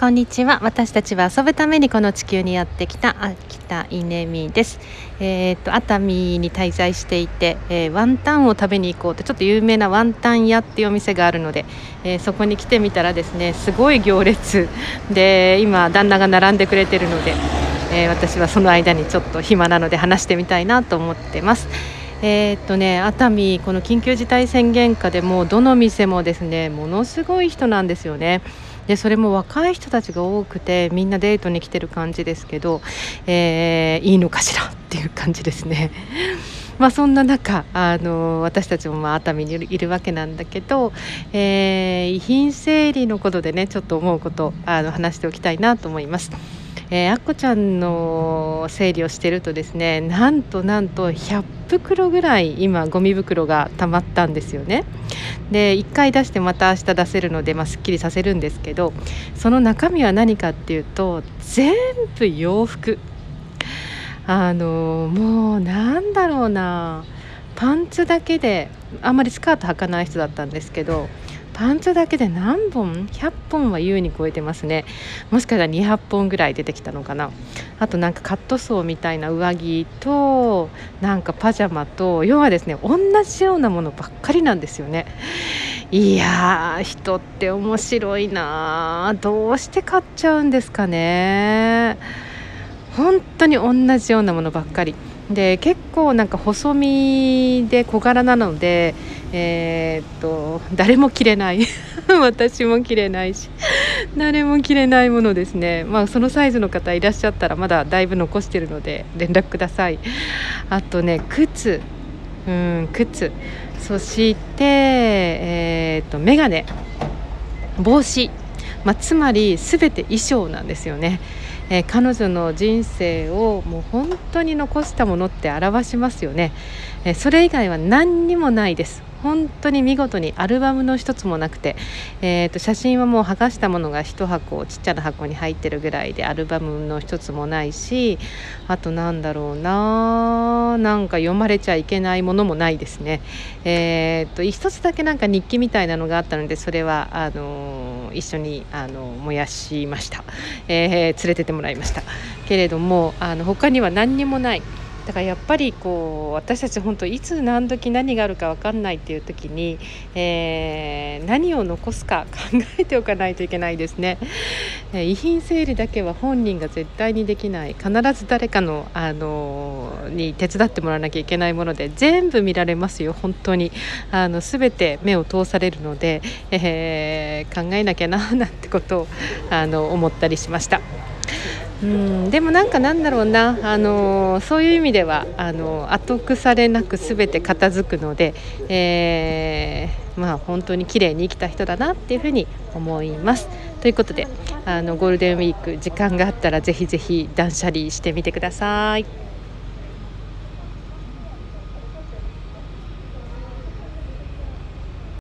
こんにちは。私たちは遊ぶためにこの地球にやってきた秋田稲美です。えー、っと熱海に滞在していて、えー、ワンタンを食べに行こうってちょっと有名なワンタン屋っていうお店があるので、えー、そこに来てみたらですねすごい行列。で今旦那が並んでくれてるので、え私はその間にちょっと暇なので話してみたいなと思ってます。えー、っとね熱海この緊急事態宣言下でもどの店もですねものすごい人なんですよね。でそれも若い人たちが多くてみんなデートに来てる感じですけど、えー、いいのかしらっていう感じですね。まあ、そんな中あの私たちもまあ熱海にいるわけなんだけど、えー、遺品整理のことでねちょっと思うことあの話しておきたいなと思います。えー、あっこちゃんの整理をしてるとですねなんとなんと100袋ぐらい今ゴミ袋が溜まったんですよね。で1回出してまた明日出せるので、まあ、すっきりさせるんですけどその中身は何かっていうと全部洋服あのもうなんだろうなパンツだけであんまりスカート履かない人だったんですけどパンツだけで何本？100本は優に超えてますね。もしかしたら200本ぐらい出てきたのかな。あとなんかカットソーみたいな上着となんかパジャマと要はですね同じようなものばっかりなんですよね。いやー人って面白いなどうして買っちゃうんですかね。本当に同じようなものばっかり。で結構なんか細身で小柄なのでえー、っと誰も着れない。私も着れないし。誰も着れないものですね。まあそのサイズの方いらっしゃったらまだだいぶ残してるので連絡ください。あとね靴。うん靴。そしてえー、っと眼鏡帽子。まあ、つまり全て衣装なんですよね。えー、彼女の人生をもう本当に残したものって表しますよね、えー、それ以外は何にもないです。本当に見事にアルバムの一つもなくて、えーと、写真はもう剥がしたものが1箱ちっちゃな箱に入ってるぐらいでアルバムの一つもないしあとなんだろうななんか読まれちゃいけないものもないですね。えーと、一つだけなんか日記みたいなのがあったのでそれはあの一緒にあの燃やしました、えー、連れてってもらいましたけれどもあの他には何にもない。だからやっぱりこう私たち本当いつ何時何があるか分かんないっていう時に、えー、何を残すか考えておかないといけないですね、え遺品整理だけは本人が絶対にできない。必ず誰かの、あのに手伝ってもらわなきゃいけないもので全部見られますよ本当に。あの全て目を通されるので、えー、考えなきゃななんてことをあの思ったりしました。うんでもなんかなんだろうな、あのそういう意味ではあの後腐れなく全て片付くので、えー、まあ本当に綺麗に生きた人だなっていうふうに思います。ということであのゴールデンウィーク時間があったらぜひぜひ断捨離してみてください。